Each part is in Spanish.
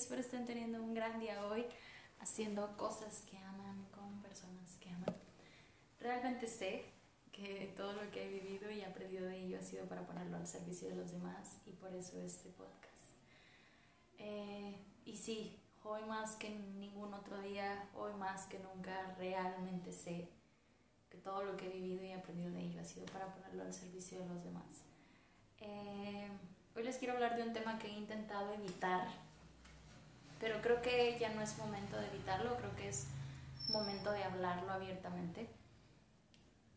espero estén teniendo un gran día hoy, haciendo cosas que aman con personas que aman. Realmente sé que todo lo que he vivido y aprendido de ello ha sido para ponerlo al servicio de los demás y por eso este podcast. Eh, y sí, hoy más que ningún otro día, hoy más que nunca, realmente sé que todo lo que he vivido y aprendido de ello ha sido para ponerlo al servicio de los demás. Eh, hoy les quiero hablar de un tema que he intentado evitar, pero creo que ya no es momento de evitarlo, creo que es momento de hablarlo abiertamente.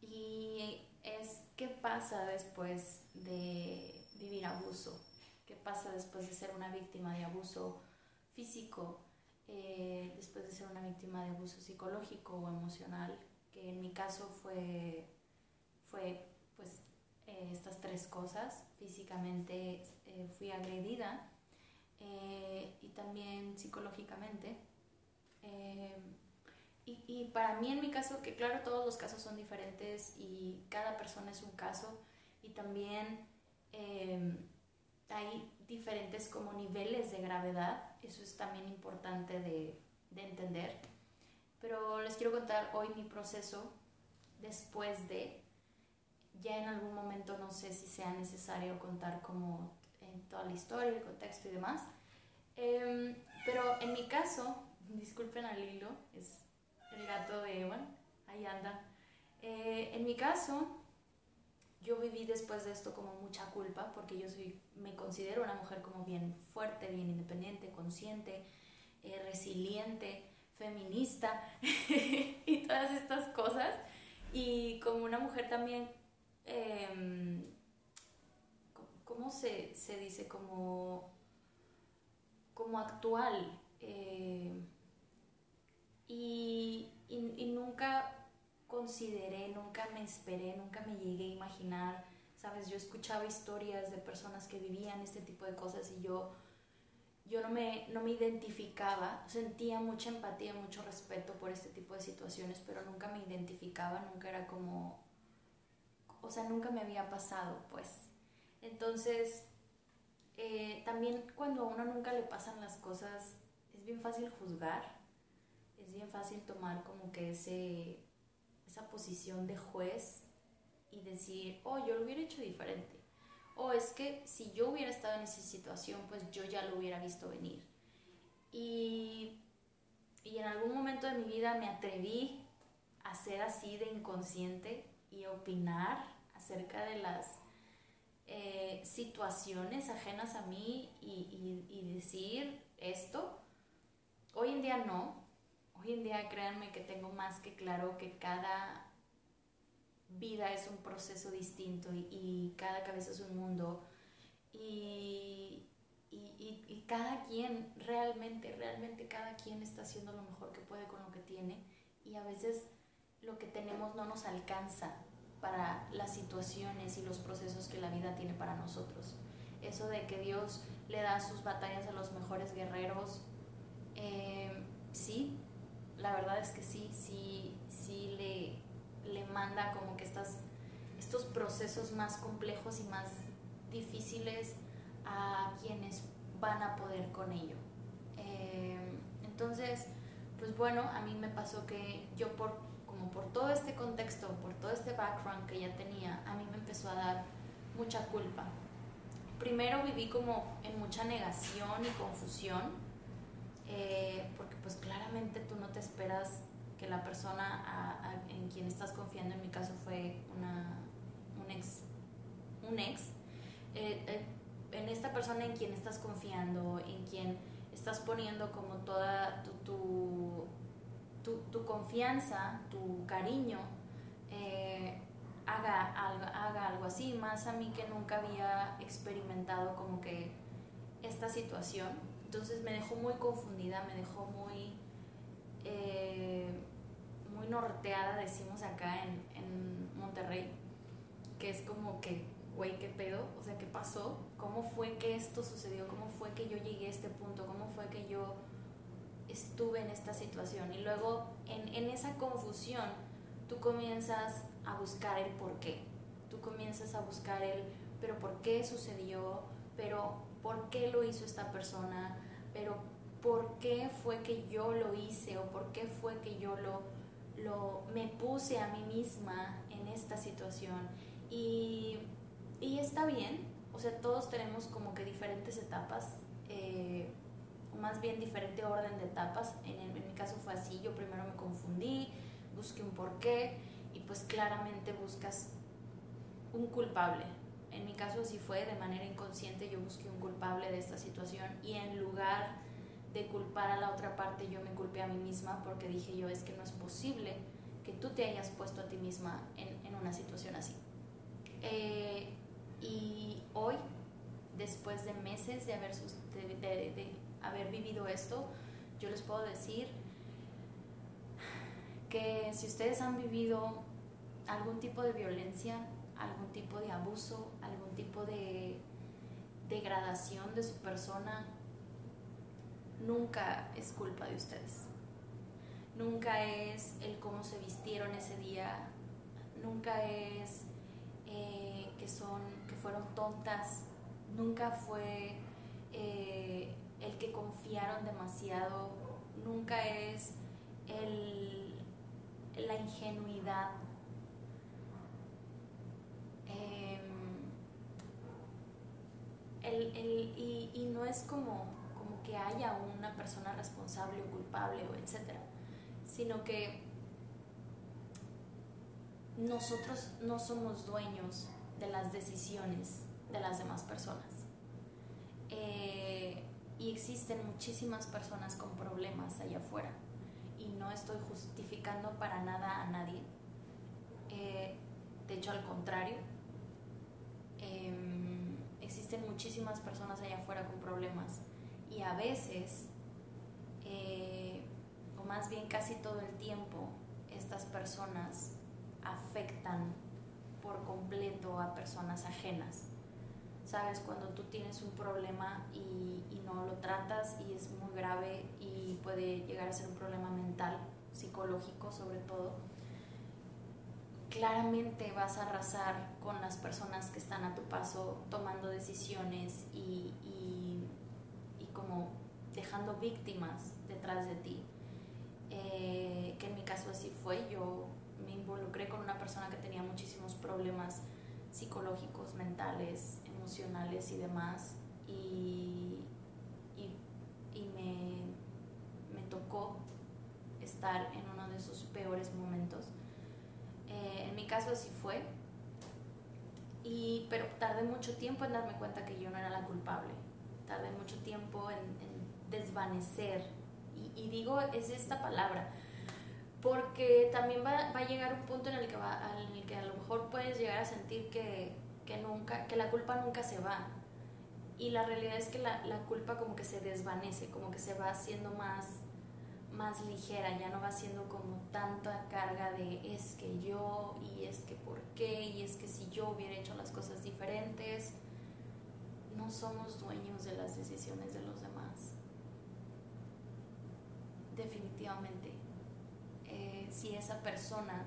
Y es qué pasa después de vivir abuso, qué pasa después de ser una víctima de abuso físico, eh, después de ser una víctima de abuso psicológico o emocional, que en mi caso fue, fue pues eh, estas tres cosas. Físicamente eh, fui agredida y también psicológicamente. Y, y, para mí en mi caso, que claro, todos los casos son diferentes y cada persona es un caso y también hay diferentes como niveles de gravedad, eso es también importante de, de entender. Pero les quiero contar hoy mi proceso después de, ya en algún momento no sé si sea necesario contar como en toda la historia, el contexto y demás. Em, pero en mi caso, disculpen al hilo, es el gato de Ewan, ahí anda. Eh, en mi caso, yo viví después de esto como mucha culpa porque yo soy, me considero una mujer como bien fuerte, bien independiente, consciente, eh, resiliente, feminista y todas estas cosas. Y como una mujer también, eh, ¿cómo se, se, dice? Como, como actual. Eh, y, y, y nunca consideré, nunca me esperé, nunca me llegué a imaginar, ¿sabes? Yo escuchaba historias de personas que vivían este tipo de cosas y yo, yo no, me, no me identificaba, sentía mucha empatía, mucho respeto por este tipo de situaciones, pero nunca me identificaba, nunca era como, o sea, nunca me había pasado, pues. Entonces, eh, también cuando a uno nunca le pasan las cosas, es bien fácil juzgar, es bien fácil tomar como que ese esa posición de juez y decir, oh, yo lo hubiera hecho diferente. O es que si yo hubiera estado en esa situación, pues yo ya lo hubiera visto venir. Y, y en algún momento de mi vida me atreví a ser así de inconsciente y opinar acerca de las eh, situaciones ajenas a mí y, decir esto. Hoy en día no, Hoy en día créanme que tengo más que claro que cada vida es un proceso distinto y, cada cabeza es un mundo. Y, y, cada quien realmente, realmente cada quien está haciendo lo mejor que puede con lo que tiene. Y a veces lo que tenemos no nos alcanza para las situaciones y los procesos que la vida tiene para nosotros. Eso de que Dios le da sus batallas a los mejores guerreros, eh, sí, la verdad es que sí, sí, sí le, le manda como que estas, estos procesos más complejos y más difíciles a quienes van a poder con ello. Eh, entonces, pues bueno, a mí me pasó que yo por, como por todo este contexto, por todo este background que ya tenía, a mí me empezó a dar mucha culpa. Primero viví como en mucha negación y confusión eh, porque pues claramente tú no te esperas que la persona en quien estás confiando, en mi caso fue una, un ex, un ex eh, eh, en esta persona en quien estás confiando, en quien estás poniendo como toda tu, tu, tu, confianza, tu cariño, haga, algo, haga algo así, más a mí que nunca había experimentado como que esta situación entonces me dejó muy confundida, me dejó muy, eh, muy norteada, decimos acá en, en Monterrey, que es como que, güey, ¿qué pedo? O sea, ¿qué pasó? ¿Cómo fue que esto sucedió? ¿Cómo fue que yo llegué a este punto? ¿Cómo fue que yo estuve en esta situación? Y luego, en, en esa confusión, tú comienzas a buscar el por qué. Tú comienzas a buscar el, pero ¿por qué sucedió? Pero ¿por qué lo hizo esta persona? pero por qué fue que yo lo hice o por qué fue que yo lo, lo me puse a mí misma en esta situación. Y, y está bien, o sea, todos tenemos como que diferentes etapas, eh, más bien diferente orden de etapas. En, en, mi caso fue así, yo primero me confundí, busqué un porqué y pues claramente buscas un culpable. En mi caso así fue, de manera inconsciente yo busqué un culpable de esta situación y en lugar de culpar a la otra parte yo me culpé a mí misma porque dije yo es que no es posible que tú te hayas puesto a ti misma en, en una situación así. Eh, y hoy, después de meses de haber, de, de, de haber vivido esto, yo les puedo decir que si ustedes han vivido algún tipo de violencia, algún tipo de abuso, algún tipo de degradación de su persona, nunca es culpa de ustedes. Nunca es el cómo se vistieron ese día, nunca es eh, que, son, que fueron tontas, nunca fue eh, el que confiaron demasiado, nunca es el, la ingenuidad. Eh, el, el, y, y, no es como, como que haya una persona responsable o culpable o etcétera, sino que nosotros no somos dueños de las decisiones de las demás personas. Eh, y existen muchísimas personas con problemas allá afuera. Y no estoy justificando para nada a nadie. Eh, de hecho, al contrario, eh, existen muchísimas personas allá afuera con problemas. Y a veces, eh, o más bien casi todo el tiempo, estas personas afectan por completo a personas ajenas. Sabes, cuando tú tienes un problema y, y, no lo tratas y es muy grave y puede llegar a ser un problema mental, psicológico sobre todo, claramente vas a arrasar con las personas que están a tu paso tomando decisiones y, y, y como dejando víctimas detrás de ti. Eh, que en mi caso así fue, yo me involucré con una persona que tenía muchísimos problemas psicológicos, mentales, emocionales y demás. Y, y, y me, me, tocó estar en uno de esos peores momentos. Eh, en mi caso así fue. Y, pero tardé mucho tiempo en darme cuenta que yo no era la culpable. Tardé mucho tiempo en, en desvanecer. Y, y digo, es esta palabra porque también va, va, a llegar un punto en el que, va, en el que a lo mejor puedes llegar a sentir que, que, nunca, que la culpa nunca se va. Y la realidad es que la, la, culpa como que se desvanece, como que se va haciendo más, más ligera, ya no va siendo como tanta carga de es que yo y es que por qué y es que si yo hubiera hecho las cosas diferentes. No somos dueños de las decisiones de los demás. Definitivamente eh, si esa persona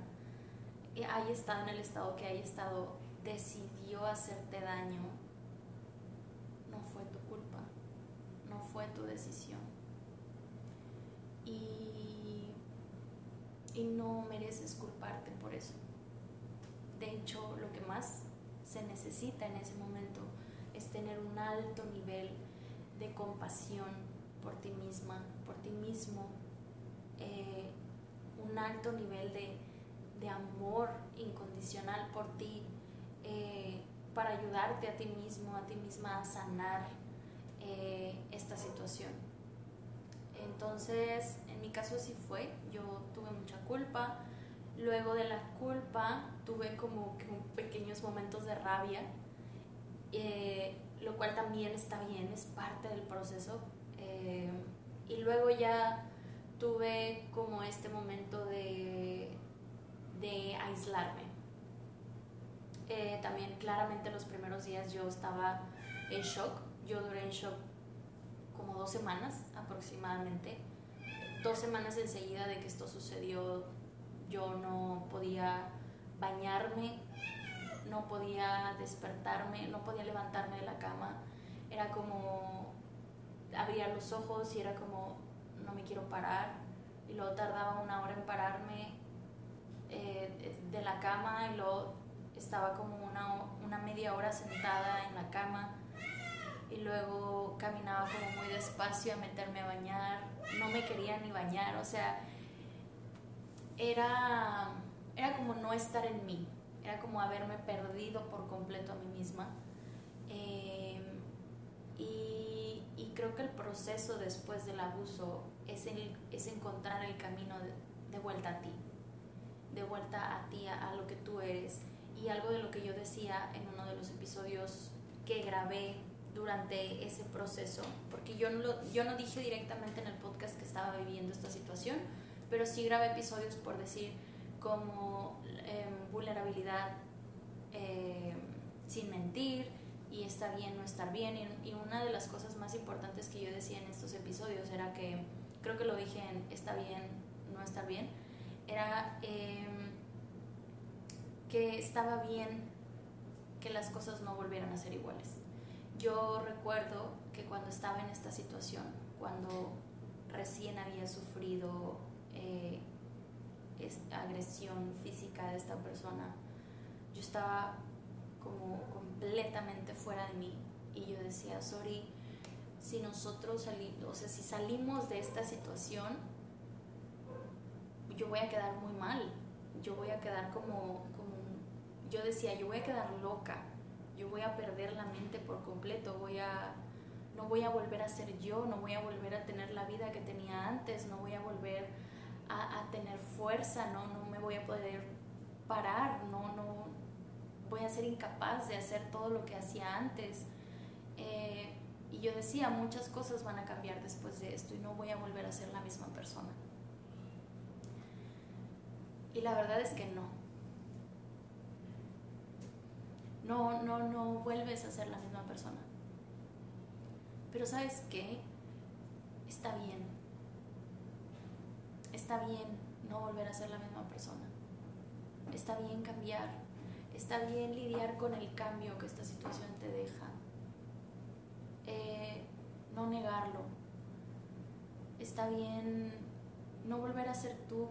haya estado en el estado que haya estado, decidió hacerte daño, no fue tu culpa, no fue tu decisión. Y, y no mereces culparte por eso. De hecho, lo que más se necesita en ese momento es tener un alto nivel de compasión por ti misma, por ti mismo. Eh, un alto nivel de, de amor incondicional por ti, eh, para ayudarte a ti mismo, a ti misma a sanar eh, esta situación. Entonces, en mi caso así fue, yo tuve mucha culpa, luego de la culpa tuve como que pequeños momentos de rabia, eh, lo cual también está bien, es parte del proceso. Y luego ya tuve como este momento de, de aislarme. Eh, también claramente los primeros días yo estaba en shock, yo duré en shock como dos semanas aproximadamente, dos semanas enseguida de que esto sucedió, yo no podía bañarme, no podía despertarme, no podía levantarme de la cama, era como abría los ojos y era como, no me quiero parar. Y luego tardaba una hora en pararme eh, de la cama y luego estaba como una, una media hora sentada en la cama y luego caminaba como muy despacio a meterme a bañar, no me quería ni bañar, o sea, era, era como no estar en mí, era como haberme perdido por completo a mí misma. Eh, y, creo que el proceso después del abuso es, es encontrar el camino de, vuelta a ti, de vuelta a ti, a lo que tú eres. Y algo de lo que yo decía en uno de los episodios que grabé durante ese proceso, porque yo no, yo no dije directamente en el podcast que estaba viviendo esta situación, pero sí grabé episodios por decir como em, vulnerabilidad em, sin mentir y está bien no estar bien. Y, y, una de las cosas más importantes que yo decía en estos episodios era que, creo que lo dije en está bien no estar bien, era em, que estaba bien que las cosas no volvieran a ser iguales. Yo recuerdo que cuando estaba en esta situación, cuando recién había sufrido eh, agresión física de esta persona, yo estaba como completamente fuera de mí y yo decía, sorry, si nosotros salimos, o sea, si salimos de esta situación, yo voy a quedar muy mal, yo voy a quedar como, como yo decía, yo voy a quedar loca, yo voy a perder la mente por completo, voy a, no voy a volver a ser yo, no voy a volver a tener la vida que tenía antes, no voy a volver a, tener fuerza, no, no me voy a poder parar, no, no voy a ser incapaz de hacer todo lo que hacía antes. Eh, y yo decía, muchas cosas van a cambiar después de esto y no voy a volver a ser la misma persona. Y la verdad es que no no, no, no vuelves a ser la misma persona. Pero sabes qué? Está bien. Está bien no volver a ser la misma persona. Está bien cambiar. Está bien lidiar con el cambio que esta situación te deja. Eh, no negarlo. Está bien no volver a ser tú.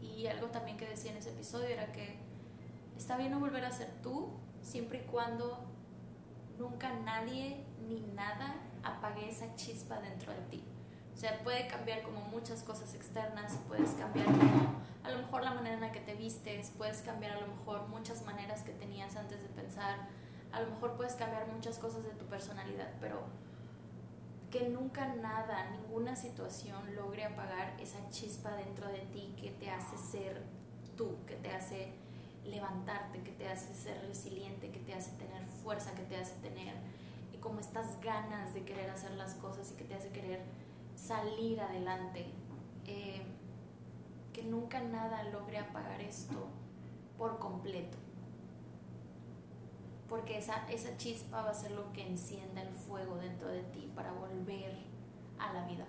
Y algo también que decía en ese episodio era que Está bien no volver a ser tú, siempre y cuando nunca nadie ni nada apague esa chispa dentro de ti. O sea, puede cambiar como muchas cosas externas, puedes cambiar como a lo mejor la manera en la que te vistes, puedes cambiar a lo mejor muchas maneras que tenías antes de pensar, a lo mejor puedes cambiar muchas cosas de tu personalidad, pero que nunca nada, ninguna situación logre apagar esa chispa dentro de ti que te hace ser tú, que te hace levantarte, que te hace ser resiliente, que te hace tener fuerza, que te hace tener como estas ganas de querer hacer las cosas y que te hace querer salir adelante. Eh, que nunca nada logre apagar esto por completo. Porque esa, esa chispa va a ser lo que encienda el fuego dentro de ti para volver a la vida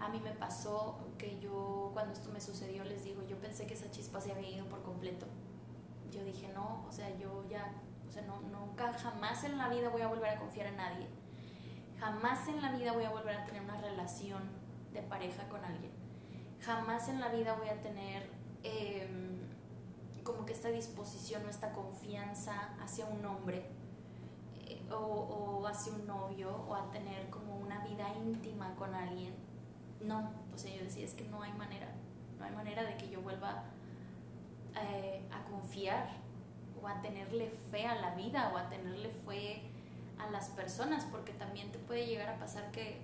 a mí me pasó que yo, cuando esto me sucedió, les digo, yo pensé que esa chispa se había ido por completo. Yo dije, no, o sea, yo ya, o sea, no, nunca, jamás en la vida voy a volver a confiar en nadie. Jamás en la vida voy a volver a tener una relación de pareja con alguien. Jamás en la vida voy a tener em, como que esta disposición o esta confianza hacia un hombre eh, o, o hacia un novio o a tener como una vida íntima con alguien no, o sea, yo decía, es que no hay manera, no hay manera de que yo vuelva eh, a confiar o a tenerle fe a la vida o a tenerle fe a las personas, porque también te puede llegar a pasar que,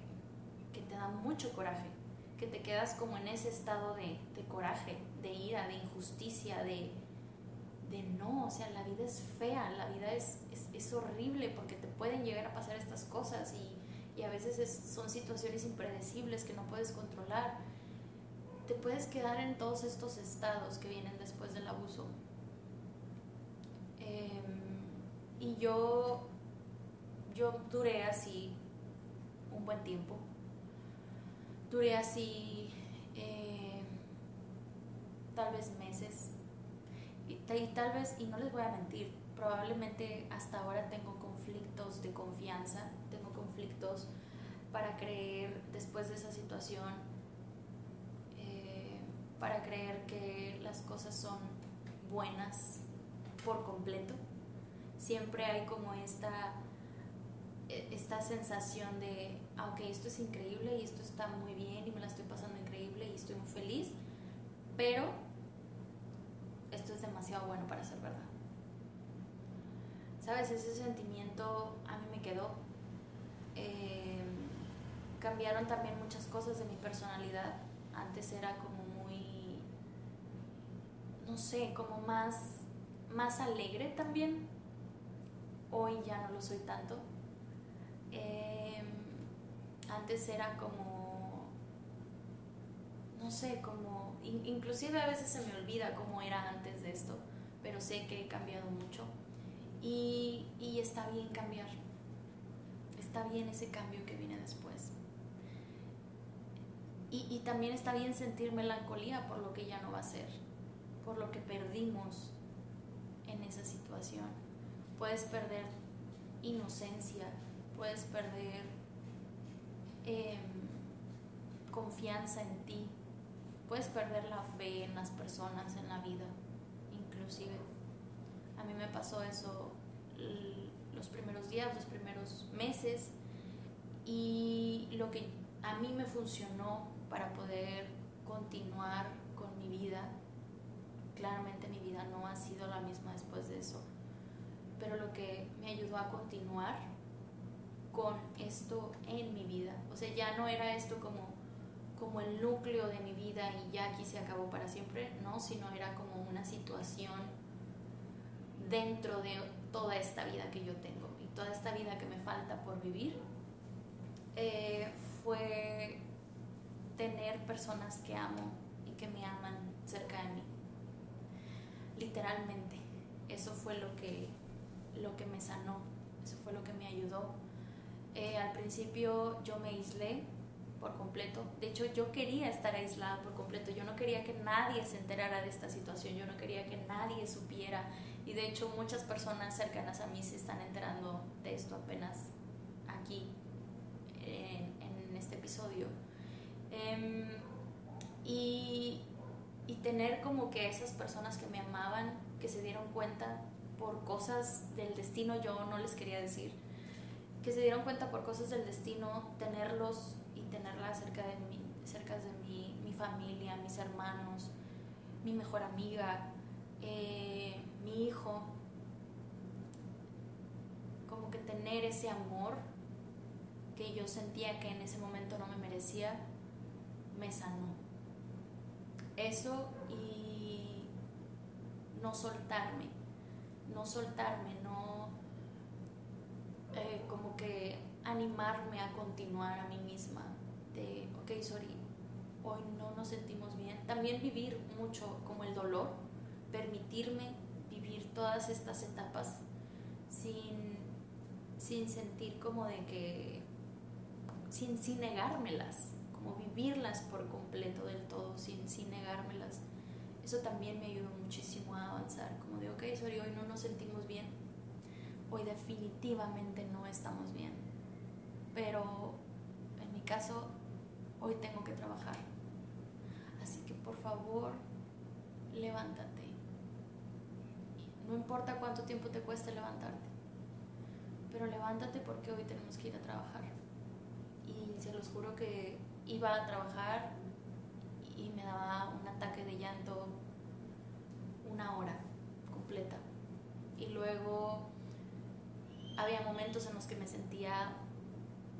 que te da mucho coraje, que te quedas como en ese estado de, de coraje, de ira, de injusticia, de, de, no, o sea, la vida es fea, la vida es, es, es horrible porque te pueden llegar a pasar estas cosas y y a veces son situaciones impredecibles que no puedes controlar. Te puedes quedar en todos estos estados que vienen después del abuso. Em, y yo, yo duré así un buen tiempo. Duré así eh, tal vez meses. Y, y tal vez, y no les voy a mentir, probablemente hasta ahora tengo conflictos de confianza, tengo conflictos para creer después de esa situación, eh, para creer que las cosas son buenas por completo. Siempre hay como esta, e, esta sensación de, ah, esto es increíble y esto está muy bien y me la estoy pasando increíble y estoy muy feliz, pero esto es demasiado bueno para ser verdad. ¿Sabes? Ese sentimiento a mí me quedó. Em, cambiaron también muchas cosas de mi personalidad. Antes era como muy, no sé, como más, más alegre también. Hoy ya no lo soy tanto. Em, antes era como, no sé, como, inclusive a veces se me olvida cómo era antes de esto, pero sé que he cambiado mucho y, y está bien cambiar. Está bien ese cambio que viene después. Y, y, también está bien sentir melancolía por lo que ya no va a ser, por lo que perdimos en esa situación. Puedes perder inocencia, puedes perder em, confianza en ti, puedes perder la fe en las personas, en la vida, inclusive. A mí me pasó eso los primeros días, los primeros meses y lo que a mí me funcionó para poder continuar con mi vida, claramente mi vida no ha sido la misma después de eso, pero lo que me ayudó a continuar con esto en mi vida, o sea, ya no era esto como como el núcleo de mi vida y ya aquí se acabó para siempre, no, sino era como una situación dentro de toda esta vida que yo tengo toda esta vida que me falta por vivir, eh, fue tener personas que amo y que me aman cerca de mí. Literalmente, eso fue lo que, lo que me sanó, eso fue lo que me ayudó. Eh, al principio yo me aislé por completo. De hecho, yo quería estar aislada por completo. Yo no quería que nadie se enterara de esta situación. Yo no quería que nadie supiera y de hecho muchas personas cercanas a mí se están enterando de esto apenas aquí, en, este episodio. Em, y, y tener como que esas personas que me amaban, que se dieron cuenta por cosas del destino, yo no les quería decir, que se dieron cuenta por cosas del destino, tenerlos y tenerla cerca de mí, cerca de mí, mi familia, mis hermanos, mi mejor amiga, eh, mi hijo, como que tener ese amor que yo sentía que en ese momento no me merecía, me sanó. Eso y no soltarme, no soltarme, no eh, como que animarme a continuar a mí misma, de, ok, sorry, hoy no nos sentimos bien. También vivir mucho como el dolor, permitirme todas estas etapas sin, sin sentir como de que, sin, sin negármelas, como vivirlas por completo del todo, sin, sin negármelas. Eso también me ayudó muchísimo a avanzar, como de, ok, sorry, hoy no nos sentimos bien, hoy definitivamente no estamos bien, pero en mi caso, hoy tengo que trabajar. Así que por favor, levántate no importa cuánto tiempo te cueste levantarte, pero levántate porque hoy tenemos que ir a trabajar. Y se los juro que iba a trabajar y me daba un ataque de llanto una hora completa. Y luego había momentos en los que me sentía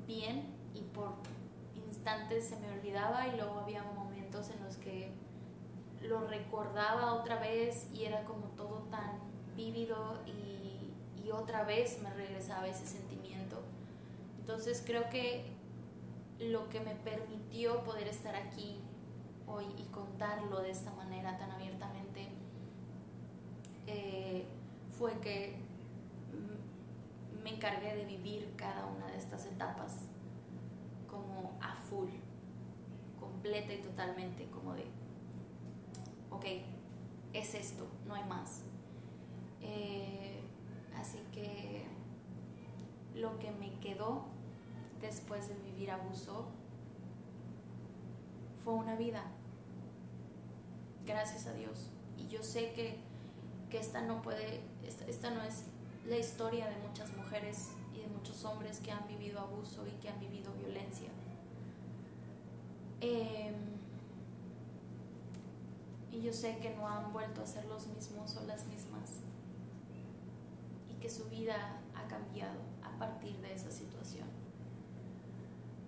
bien y por instantes se me olvidaba y luego había momentos en los que lo recordaba otra vez y era como todo tan vívido y, otra vez me regresaba ese sentimiento. Entonces creo que lo que me permitió poder estar aquí hoy y contarlo de esta manera tan abiertamente eh, fue que me encargué de vivir cada una de estas etapas como a full, completa y totalmente, como de, ok, es esto, no hay más. Eh, así que lo que me quedó después de vivir abuso fue una vida. Gracias a Dios. Y yo sé que, que esta no puede, esta, esta no es la historia de muchas mujeres y de muchos hombres que han vivido abuso y que han vivido violencia. Eh, y yo sé que no han vuelto a ser los mismos o las mismas que su vida ha cambiado a partir de esa situación.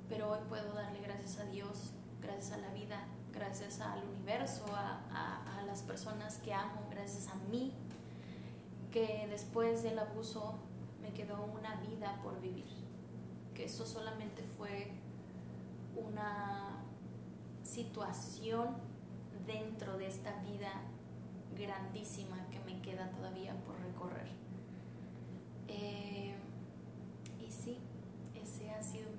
Pero hoy puedo darle gracias a Dios, gracias a la vida, gracias al universo, a, a, a las personas que amo, gracias a mí, que después del abuso me quedó una vida por vivir, que eso solamente fue una situación dentro de esta vida grandísima que me queda todavía por recorrer. Eh, y sí, ese ha sido